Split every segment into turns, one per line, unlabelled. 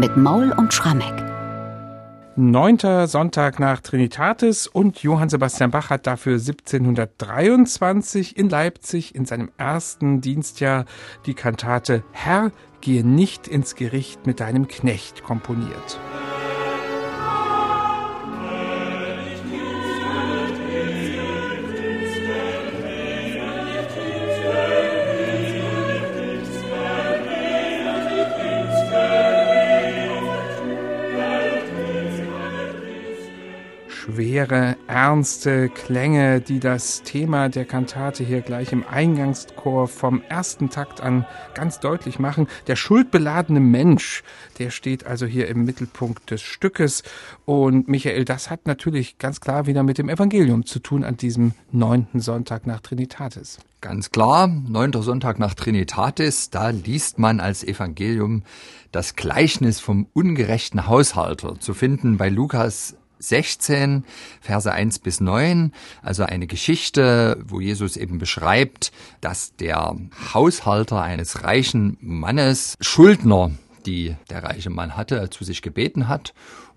mit Maul und Schrammeck.
Neunter Sonntag nach Trinitatis und Johann Sebastian Bach hat dafür 1723 in Leipzig in seinem ersten Dienstjahr die Kantate Herr, gehe nicht ins Gericht mit deinem Knecht komponiert. Schwere, ernste Klänge, die das Thema der Kantate hier gleich im Eingangschor vom ersten Takt an ganz deutlich machen. Der schuldbeladene Mensch, der steht also hier im Mittelpunkt des Stückes. Und Michael, das hat natürlich ganz klar wieder mit dem Evangelium zu tun an diesem neunten Sonntag nach Trinitatis.
Ganz klar, neunter Sonntag nach Trinitatis, da liest man als Evangelium das Gleichnis vom ungerechten Haushalter zu finden bei Lukas 16, Verse 1 bis 9, also eine Geschichte, wo Jesus eben beschreibt, dass der Haushalter eines reichen Mannes Schuldner, die der reiche Mann hatte, zu sich gebeten hat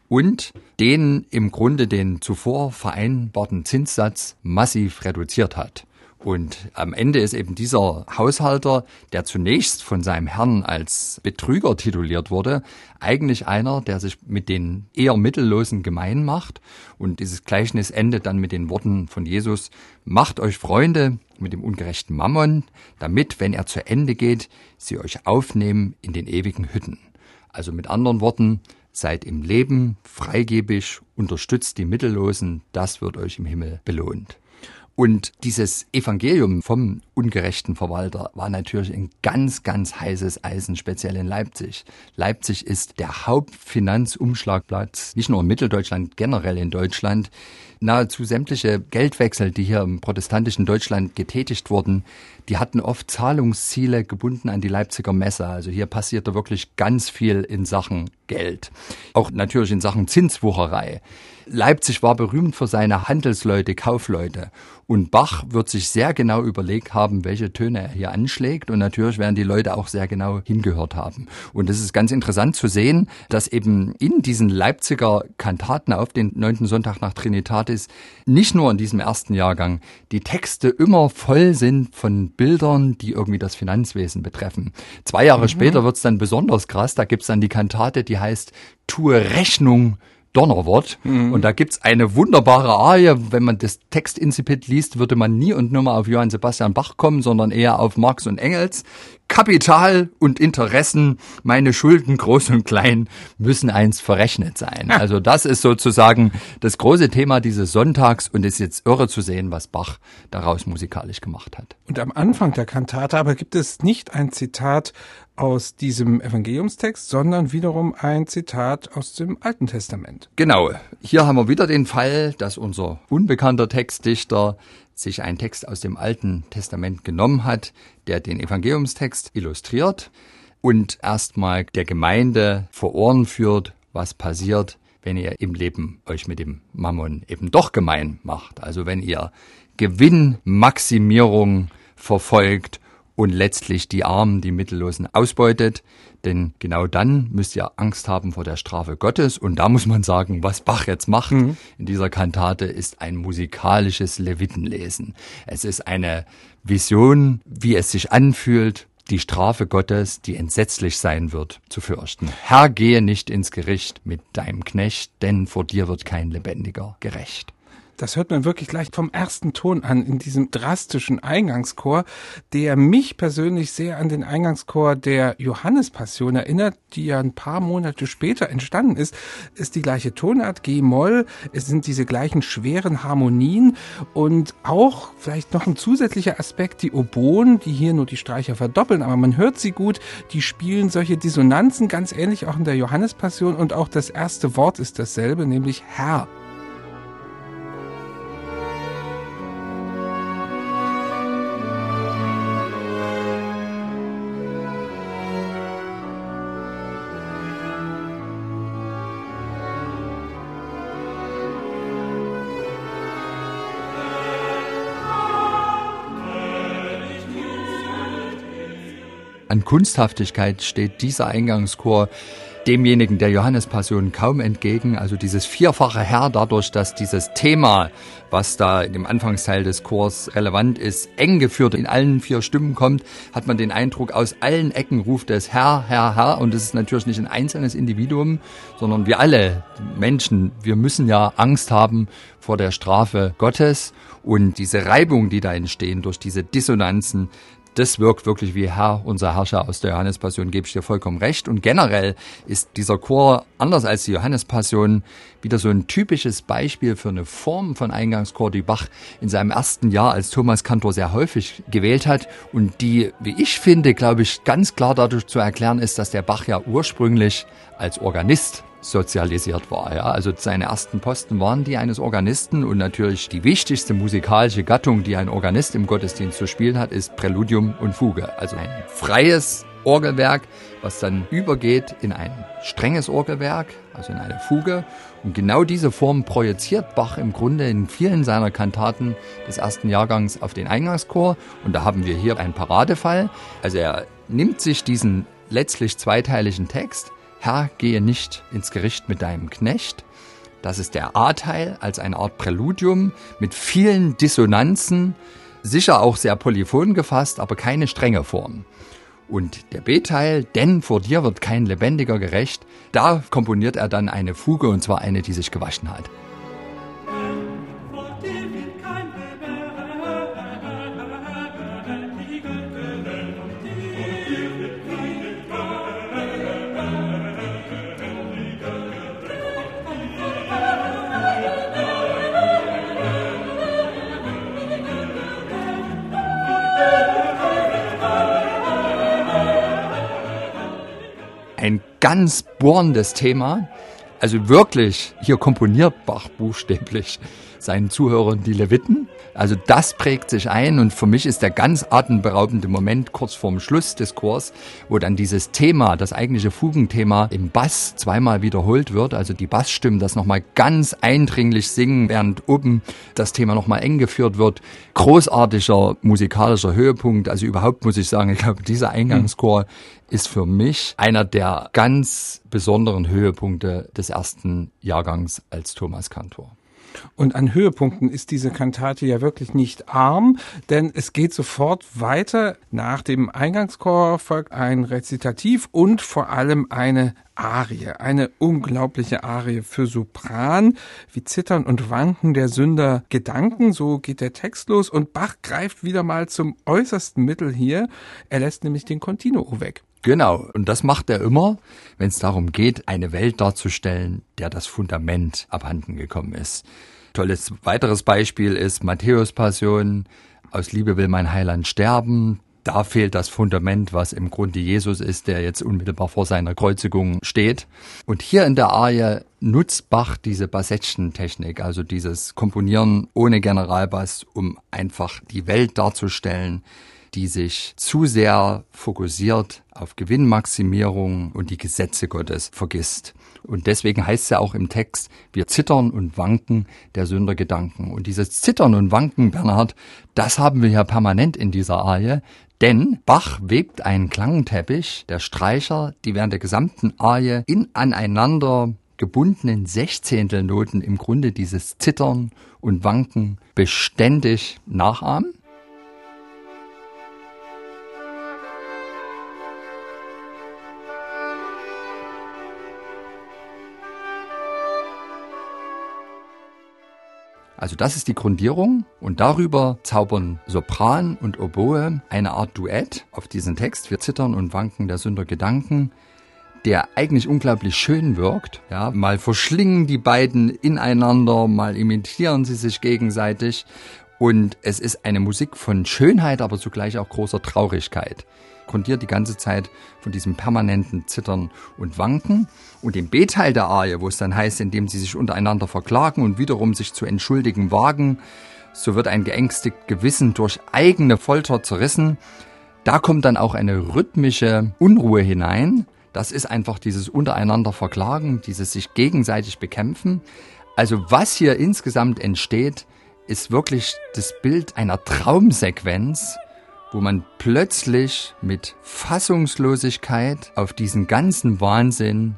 und den im Grunde den zuvor vereinbarten Zinssatz massiv reduziert hat. Und am Ende ist eben dieser Haushalter, der zunächst von seinem Herrn als Betrüger tituliert wurde, eigentlich einer, der sich mit den eher Mittellosen gemein macht. Und dieses Gleichnis endet dann mit den Worten von Jesus, macht euch Freunde mit dem ungerechten Mammon, damit, wenn er zu Ende geht, sie euch aufnehmen in den ewigen Hütten. Also mit anderen Worten, seid im Leben freigebig, unterstützt die Mittellosen, das wird euch im Himmel belohnt. Und dieses Evangelium vom ungerechten Verwalter war natürlich ein ganz, ganz heißes Eisen, speziell in Leipzig. Leipzig ist der Hauptfinanzumschlagplatz, nicht nur in Mitteldeutschland, generell in Deutschland. Nahezu sämtliche Geldwechsel, die hier im protestantischen Deutschland getätigt wurden, die hatten oft Zahlungsziele gebunden an die Leipziger Messe. Also hier passierte wirklich ganz viel in Sachen Geld. Auch natürlich in Sachen Zinswucherei. Leipzig war berühmt für seine Handelsleute, Kaufleute. Und Bach wird sich sehr genau überlegt haben, welche Töne er hier anschlägt. Und natürlich werden die Leute auch sehr genau hingehört haben. Und es ist ganz interessant zu sehen, dass eben in diesen Leipziger Kantaten auf den neunten Sonntag nach Trinitatis nicht nur in diesem ersten Jahrgang die Texte immer voll sind von Bildern, die irgendwie das Finanzwesen betreffen. Zwei Jahre mhm. später wird's dann besonders krass. Da gibt's dann die Kantate, die heißt Tue Rechnung Donnerwort. Mhm. Und da gibt's eine wunderbare Arie. Wenn man das Textincipit liest, würde man nie und nimmer auf Johann Sebastian Bach kommen, sondern eher auf Marx und Engels. Kapital und Interessen, meine Schulden groß und klein, müssen eins verrechnet sein. Also das ist sozusagen das große Thema dieses Sonntags und ist jetzt irre zu sehen, was Bach daraus musikalisch gemacht hat.
Und am Anfang der Kantate aber gibt es nicht ein Zitat aus diesem Evangeliumstext, sondern wiederum ein Zitat aus dem Alten Testament.
Genau. Hier haben wir wieder den Fall, dass unser unbekannter Textdichter sich einen Text aus dem Alten Testament genommen hat, der den Evangeliumstext illustriert und erstmal der Gemeinde vor Ohren führt, was passiert, wenn ihr im Leben euch mit dem Mammon eben doch gemein macht. Also wenn ihr Gewinnmaximierung verfolgt und letztlich die Armen, die Mittellosen ausbeutet. Denn genau dann müsst ihr Angst haben vor der Strafe Gottes. Und da muss man sagen, was Bach jetzt macht mhm. in dieser Kantate ist ein musikalisches Levitenlesen. Es ist eine Vision, wie es sich anfühlt, die Strafe Gottes, die entsetzlich sein wird, zu fürchten. Herr, gehe nicht ins Gericht mit deinem Knecht, denn vor dir wird kein Lebendiger gerecht.
Das hört man wirklich gleich vom ersten Ton an in diesem drastischen Eingangschor, der mich persönlich sehr an den Eingangschor der Johannespassion erinnert, die ja ein paar Monate später entstanden ist. Ist die gleiche Tonart, G-Moll, es sind diese gleichen schweren Harmonien und auch vielleicht noch ein zusätzlicher Aspekt, die Oboen, die hier nur die Streicher verdoppeln, aber man hört sie gut, die spielen solche Dissonanzen, ganz ähnlich auch in der Johannespassion und auch das erste Wort ist dasselbe, nämlich Herr.
An Kunsthaftigkeit steht dieser Eingangschor demjenigen der Johannespassion kaum entgegen. Also dieses vierfache Herr, dadurch, dass dieses Thema, was da dem Anfangsteil des Chors relevant ist, eng geführt in allen vier Stimmen kommt, hat man den Eindruck, aus allen Ecken ruft es Herr, Herr, Herr. Und es ist natürlich nicht ein einzelnes Individuum, sondern wir alle Menschen, wir müssen ja Angst haben vor der Strafe Gottes. Und diese Reibung, die da entstehen durch diese Dissonanzen, das wirkt wirklich wie Herr, unser Herrscher aus der Johannespassion, gebe ich dir vollkommen recht. Und generell ist dieser Chor, anders als die Johannespassion, wieder so ein typisches Beispiel für eine Form von Eingangschor, die Bach in seinem ersten Jahr als Thomas Kantor sehr häufig gewählt hat und die, wie ich finde, glaube ich, ganz klar dadurch zu erklären ist, dass der Bach ja ursprünglich als Organist sozialisiert war. Ja. Also seine ersten Posten waren die eines Organisten und natürlich die wichtigste musikalische Gattung, die ein Organist im Gottesdienst zu spielen hat, ist Präludium und Fuge. Also ein freies Orgelwerk, was dann übergeht in ein strenges Orgelwerk, also in eine Fuge. Und genau diese Form projiziert Bach im Grunde in vielen seiner Kantaten des ersten Jahrgangs auf den Eingangschor. Und da haben wir hier einen Paradefall. Also er nimmt sich diesen letztlich zweiteiligen Text, Herr, gehe nicht ins Gericht mit deinem Knecht. Das ist der A-Teil als eine Art Präludium mit vielen Dissonanzen, sicher auch sehr polyphon gefasst, aber keine strenge Form. Und der B-Teil, denn vor dir wird kein Lebendiger gerecht, da komponiert er dann eine Fuge und zwar eine, die sich gewaschen hat. Ganz bohrendes Thema. Also wirklich, hier komponiert Bach buchstäblich seinen Zuhörern die Leviten. Also das prägt sich ein und für mich ist der ganz atemberaubende Moment kurz vorm Schluss des Chors, wo dann dieses Thema, das eigentliche Fugenthema im Bass zweimal wiederholt wird. Also die Bassstimmen das nochmal ganz eindringlich singen, während oben das Thema nochmal eng geführt wird. Großartiger musikalischer Höhepunkt. Also überhaupt muss ich sagen, ich glaube, dieser Eingangschor ist für mich einer der ganz besonderen Höhepunkte des ersten Jahrgangs als Thomas Kantor.
Und an Höhepunkten ist diese Kantate ja wirklich nicht arm, denn es geht sofort weiter. Nach dem Eingangschor folgt ein Rezitativ und vor allem eine Arie, eine unglaubliche Arie für Sopran, wie Zittern und Wanken der Sünder Gedanken, so geht der Text los und Bach greift wieder mal zum äußersten Mittel hier, er lässt nämlich den Continuo weg.
Genau, und das macht er immer, wenn es darum geht, eine Welt darzustellen, der das Fundament abhanden gekommen ist. Tolles weiteres Beispiel ist Matthäus Passion, aus Liebe will mein Heiland sterben. Da fehlt das Fundament, was im Grunde Jesus ist, der jetzt unmittelbar vor seiner Kreuzigung steht. Und hier in der Arie nutzt Bach diese Bassettchen-Technik, also dieses Komponieren ohne Generalbass, um einfach die Welt darzustellen, die sich zu sehr fokussiert auf Gewinnmaximierung und die Gesetze Gottes vergisst. Und deswegen heißt es ja auch im Text, wir zittern und wanken der Sünder Gedanken. Und dieses Zittern und Wanken, Bernhard, das haben wir ja permanent in dieser Arie. Denn Bach webt einen Klangteppich der Streicher, die während der gesamten Arie in aneinander gebundenen Sechzehntelnoten im Grunde dieses Zittern und Wanken beständig nachahmen. Also das ist die Grundierung und darüber zaubern Sopran und Oboe eine Art Duett auf diesen Text. Wir zittern und wanken der Sünder Gedanken, der eigentlich unglaublich schön wirkt. Ja, mal verschlingen die beiden ineinander, mal imitieren sie sich gegenseitig und es ist eine Musik von Schönheit, aber zugleich auch großer Traurigkeit grundiert die ganze Zeit von diesem permanenten Zittern und Wanken. Und im B-Teil der Arie, wo es dann heißt, indem sie sich untereinander verklagen und wiederum sich zu entschuldigen wagen, so wird ein geängstigt Gewissen durch eigene Folter zerrissen. Da kommt dann auch eine rhythmische Unruhe hinein. Das ist einfach dieses untereinander Verklagen, dieses sich gegenseitig bekämpfen. Also was hier insgesamt entsteht, ist wirklich das Bild einer Traumsequenz, wo man plötzlich mit Fassungslosigkeit auf diesen ganzen Wahnsinn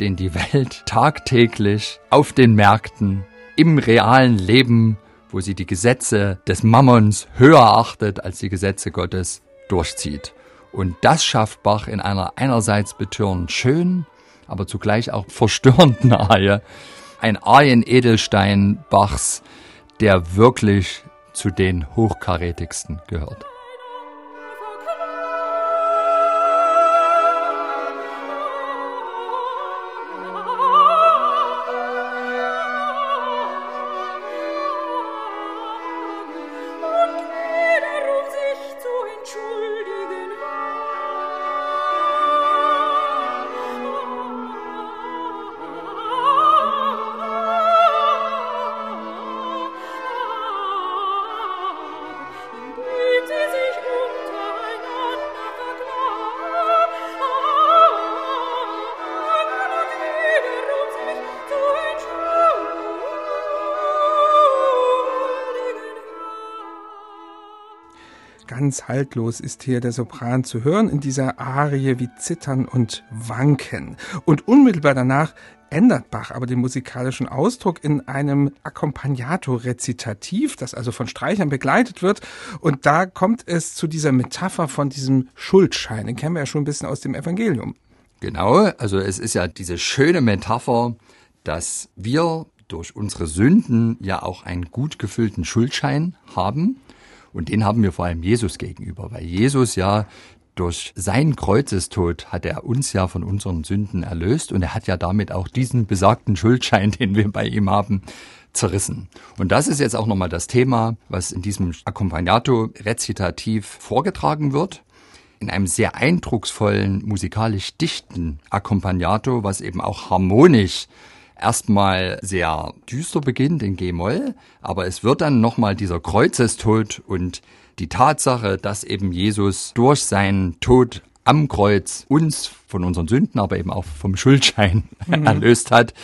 den die Welt tagtäglich auf den Märkten, im realen Leben, wo sie die Gesetze des Mammons höher achtet als die Gesetze Gottes, durchzieht. Und das schafft Bach in einer einerseits betörend schönen, aber zugleich auch verstörenden Arie. Ein Arien-Edelstein Bachs, der wirklich zu den hochkarätigsten gehört.
Ganz haltlos ist hier der Sopran zu hören in dieser Arie wie Zittern und Wanken. Und unmittelbar danach ändert Bach aber den musikalischen Ausdruck in einem Accompagnato-Rezitativ, das also von Streichern begleitet wird. Und da kommt es zu dieser Metapher von diesem Schuldschein. Den kennen wir ja schon ein bisschen aus dem Evangelium.
Genau, also es ist ja diese schöne Metapher, dass wir durch unsere Sünden ja auch einen gut gefüllten Schuldschein haben. Und den haben wir vor allem Jesus gegenüber, weil Jesus ja durch seinen Kreuzestod hat er uns ja von unseren Sünden erlöst und er hat ja damit auch diesen besagten Schuldschein, den wir bei ihm haben, zerrissen. Und das ist jetzt auch nochmal das Thema, was in diesem Accompagnato rezitativ vorgetragen wird. In einem sehr eindrucksvollen, musikalisch dichten Accompagnato, was eben auch harmonisch erstmal sehr düster beginnt in G-Moll, aber es wird dann nochmal dieser Kreuzestod und die Tatsache, dass eben Jesus durch seinen Tod am Kreuz uns von unseren Sünden, aber eben auch vom Schuldschein mhm. erlöst hat,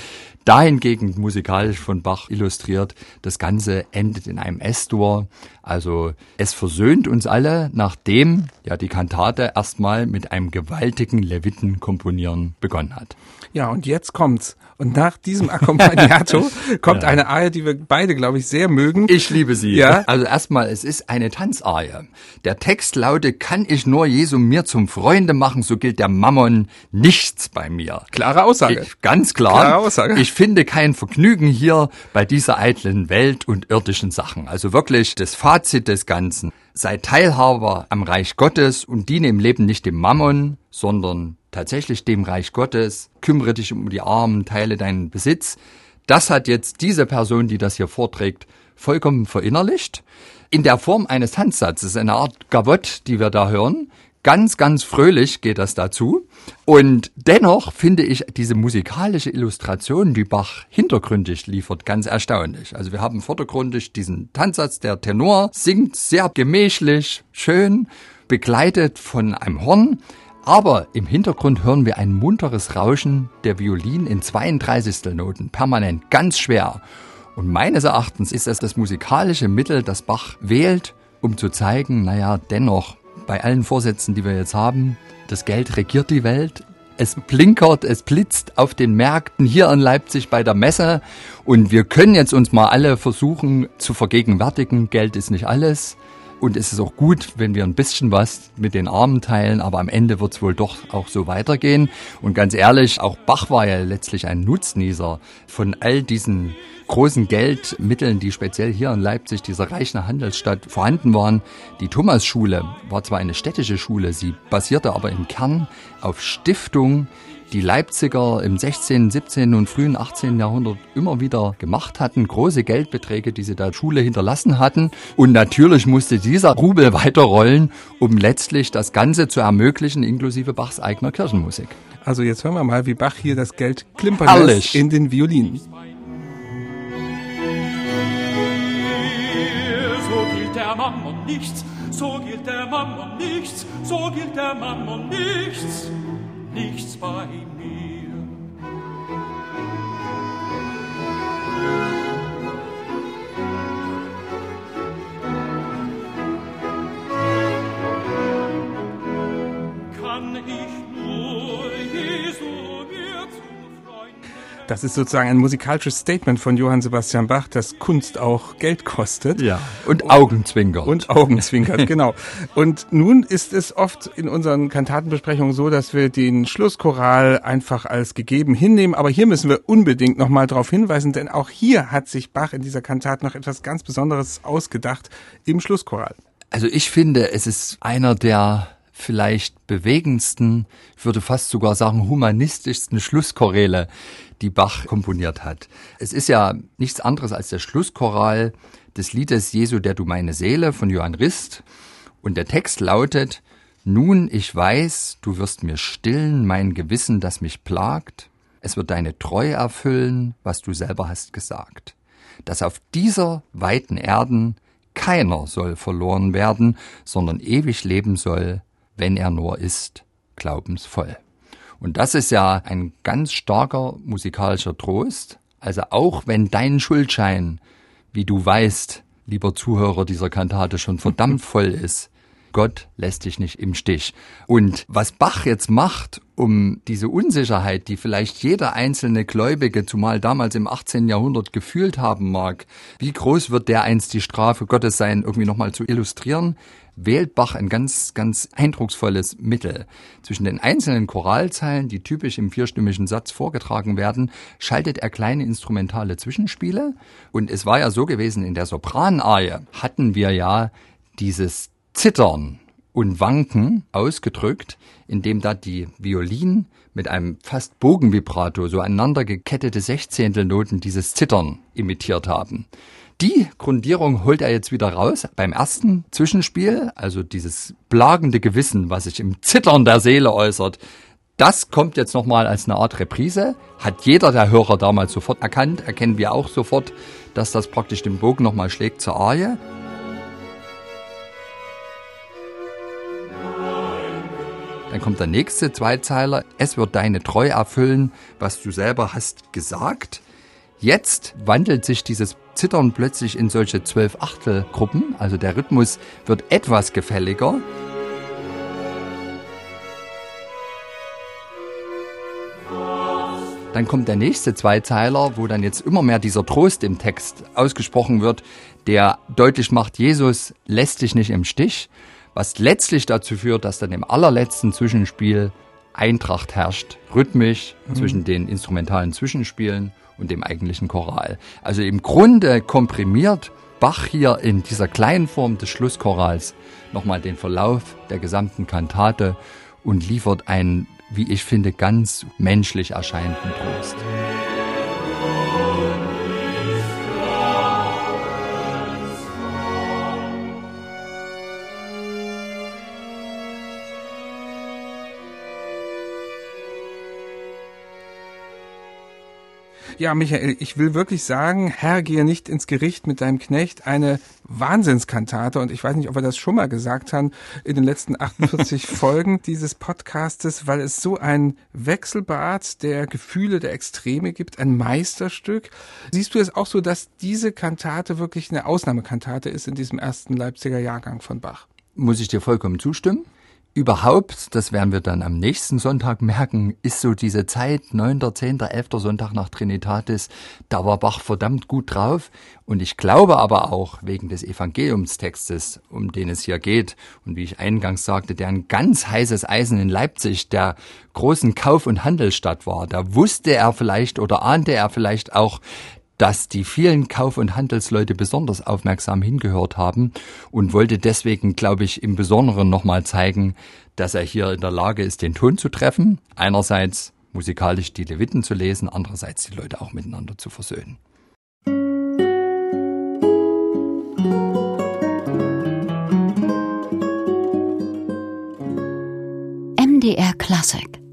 dahingegen musikalisch von Bach illustriert. Das Ganze endet in einem S-Dur. Also es versöhnt uns alle, nachdem ja die Kantate erstmal mit einem gewaltigen Leviten komponieren begonnen hat.
Ja, und jetzt kommt's. Und nach diesem Accompagnato kommt ja. eine Arie, die wir beide, glaube ich, sehr mögen.
Ich liebe sie. Ja. Also erstmal, es ist eine Tanzarie. Der Text lautet, kann ich nur Jesu mir zum Freunde machen, so gilt der Mammon nichts bei mir.
Klare Aussage.
Ich, ganz klar. Klare Aussage. Ich finde kein Vergnügen hier bei dieser eitlen Welt und irdischen Sachen. Also wirklich das Fazit des Ganzen. Sei Teilhaber am Reich Gottes und diene im Leben nicht dem Mammon, sondern tatsächlich dem Reich Gottes, kümmere dich um die Armen, teile deinen Besitz. Das hat jetzt diese Person, die das hier vorträgt, vollkommen verinnerlicht. In der Form eines Tanzsatzes, eine Art Gavotte, die wir da hören. Ganz, ganz fröhlich geht das dazu. Und dennoch finde ich diese musikalische Illustration, die Bach hintergründig liefert, ganz erstaunlich. Also wir haben vordergründig diesen Tanzsatz, der Tenor singt sehr gemächlich, schön, begleitet von einem Horn. Aber im Hintergrund hören wir ein munteres Rauschen der Violin in 32. Noten, permanent, ganz schwer. Und meines Erachtens ist es das musikalische Mittel, das Bach wählt, um zu zeigen, naja, dennoch, bei allen Vorsätzen, die wir jetzt haben, das Geld regiert die Welt. Es blinkert, es blitzt auf den Märkten hier in Leipzig bei der Messe. Und wir können jetzt uns mal alle versuchen zu vergegenwärtigen, Geld ist nicht alles. Und es ist auch gut, wenn wir ein bisschen was mit den Armen teilen, aber am Ende wird es wohl doch auch so weitergehen. Und ganz ehrlich, auch Bach war ja letztlich ein Nutznießer von all diesen großen Geldmitteln, die speziell hier in Leipzig, dieser reichen Handelsstadt, vorhanden waren. Die Thomasschule war zwar eine städtische Schule, sie basierte aber im Kern auf Stiftung die Leipziger im 16., 17. und frühen 18. Jahrhundert immer wieder gemacht hatten, große Geldbeträge, die sie der Schule hinterlassen hatten. Und natürlich musste dieser Rubel weiterrollen, um letztlich das Ganze zu ermöglichen, inklusive Bachs eigener Kirchenmusik.
Also jetzt hören wir mal, wie Bach hier das Geld klimpern lässt in den Violinen.
So gilt der Mammon nichts, so gilt der Mammon nichts, so gilt der Mammon nichts nichts bei mir.
Das ist sozusagen ein musikalisches Statement von Johann Sebastian Bach, dass Kunst auch Geld kostet.
Ja. Und Augenzwinkert.
Und Augenzwinkert, genau. Und nun ist es oft in unseren Kantatenbesprechungen so, dass wir den Schlusschoral einfach als gegeben hinnehmen. Aber hier müssen wir unbedingt nochmal darauf hinweisen, denn auch hier hat sich Bach in dieser Kantate noch etwas ganz Besonderes ausgedacht im Schlusschoral.
Also ich finde, es ist einer der vielleicht bewegendsten, ich würde fast sogar sagen humanistischsten Schlusschoräle, die Bach komponiert hat. Es ist ja nichts anderes als der Schlusschoral des Liedes Jesu, der du meine Seele von Johann Rist. Und der Text lautet, nun, ich weiß, du wirst mir stillen mein Gewissen, das mich plagt. Es wird deine Treue erfüllen, was du selber hast gesagt. Dass auf dieser weiten Erden keiner soll verloren werden, sondern ewig leben soll, wenn er nur ist, glaubensvoll. Und das ist ja ein ganz starker musikalischer Trost. Also auch wenn dein Schuldschein, wie du weißt, lieber Zuhörer dieser Kantate, schon verdammt voll ist, Gott lässt dich nicht im Stich. Und was Bach jetzt macht, um diese Unsicherheit, die vielleicht jeder einzelne Gläubige, zumal damals im 18. Jahrhundert gefühlt haben mag, wie groß wird der einst die Strafe Gottes sein, irgendwie nochmal zu illustrieren, wählt Bach ein ganz, ganz eindrucksvolles Mittel. Zwischen den einzelnen Choralzeilen, die typisch im vierstimmigen Satz vorgetragen werden, schaltet er kleine instrumentale Zwischenspiele. Und es war ja so gewesen, in der Sopranarie hatten wir ja dieses Zittern und Wanken ausgedrückt, indem da die Violinen mit einem fast Bogenvibrato so aneinander gekettete Sechzehntelnoten dieses Zittern imitiert haben. Die Grundierung holt er jetzt wieder raus beim ersten Zwischenspiel, also dieses plagende Gewissen, was sich im Zittern der Seele äußert. Das kommt jetzt nochmal als eine Art Reprise. Hat jeder der Hörer damals sofort erkannt, erkennen wir auch sofort, dass das praktisch den Bogen nochmal schlägt zur Arie. Dann kommt der nächste Zweizeiler. Es wird deine Treue erfüllen, was du selber hast gesagt. Jetzt wandelt sich dieses Zittern plötzlich in solche zwölf Achtelgruppen. Also der Rhythmus wird etwas gefälliger. Dann kommt der nächste Zweizeiler, wo dann jetzt immer mehr dieser Trost im Text ausgesprochen wird, der deutlich macht, Jesus lässt dich nicht im Stich was letztlich dazu führt, dass dann im allerletzten Zwischenspiel Eintracht herrscht, rhythmisch mhm. zwischen den instrumentalen Zwischenspielen und dem eigentlichen Choral. Also im Grunde komprimiert Bach hier in dieser kleinen Form des Schlusschorals nochmal den Verlauf der gesamten Kantate und liefert einen, wie ich finde, ganz menschlich erscheinenden Trost.
Ja, Michael, ich will wirklich sagen, Herr, gehe nicht ins Gericht mit deinem Knecht, eine Wahnsinnskantate. Und ich weiß nicht, ob wir das schon mal gesagt haben in den letzten 48 Folgen dieses Podcastes, weil es so ein Wechselbad der Gefühle, der Extreme gibt, ein Meisterstück. Siehst du es auch so, dass diese Kantate wirklich eine Ausnahmekantate ist in diesem ersten Leipziger Jahrgang von Bach?
Muss ich dir vollkommen zustimmen? Überhaupt, das werden wir dann am nächsten Sonntag merken, ist so diese Zeit, 9., 10., 11. Sonntag nach Trinitatis, da war Bach verdammt gut drauf. Und ich glaube aber auch, wegen des Evangeliumstextes, um den es hier geht, und wie ich eingangs sagte, der ein ganz heißes Eisen in Leipzig, der großen Kauf- und Handelsstadt war, da wusste er vielleicht oder ahnte er vielleicht auch, dass die vielen Kauf- und Handelsleute besonders aufmerksam hingehört haben und wollte deswegen, glaube ich, im Besonderen nochmal zeigen, dass er hier in der Lage ist, den Ton zu treffen. Einerseits musikalisch die Leviten zu lesen, andererseits die Leute auch miteinander zu versöhnen.
MDR Classic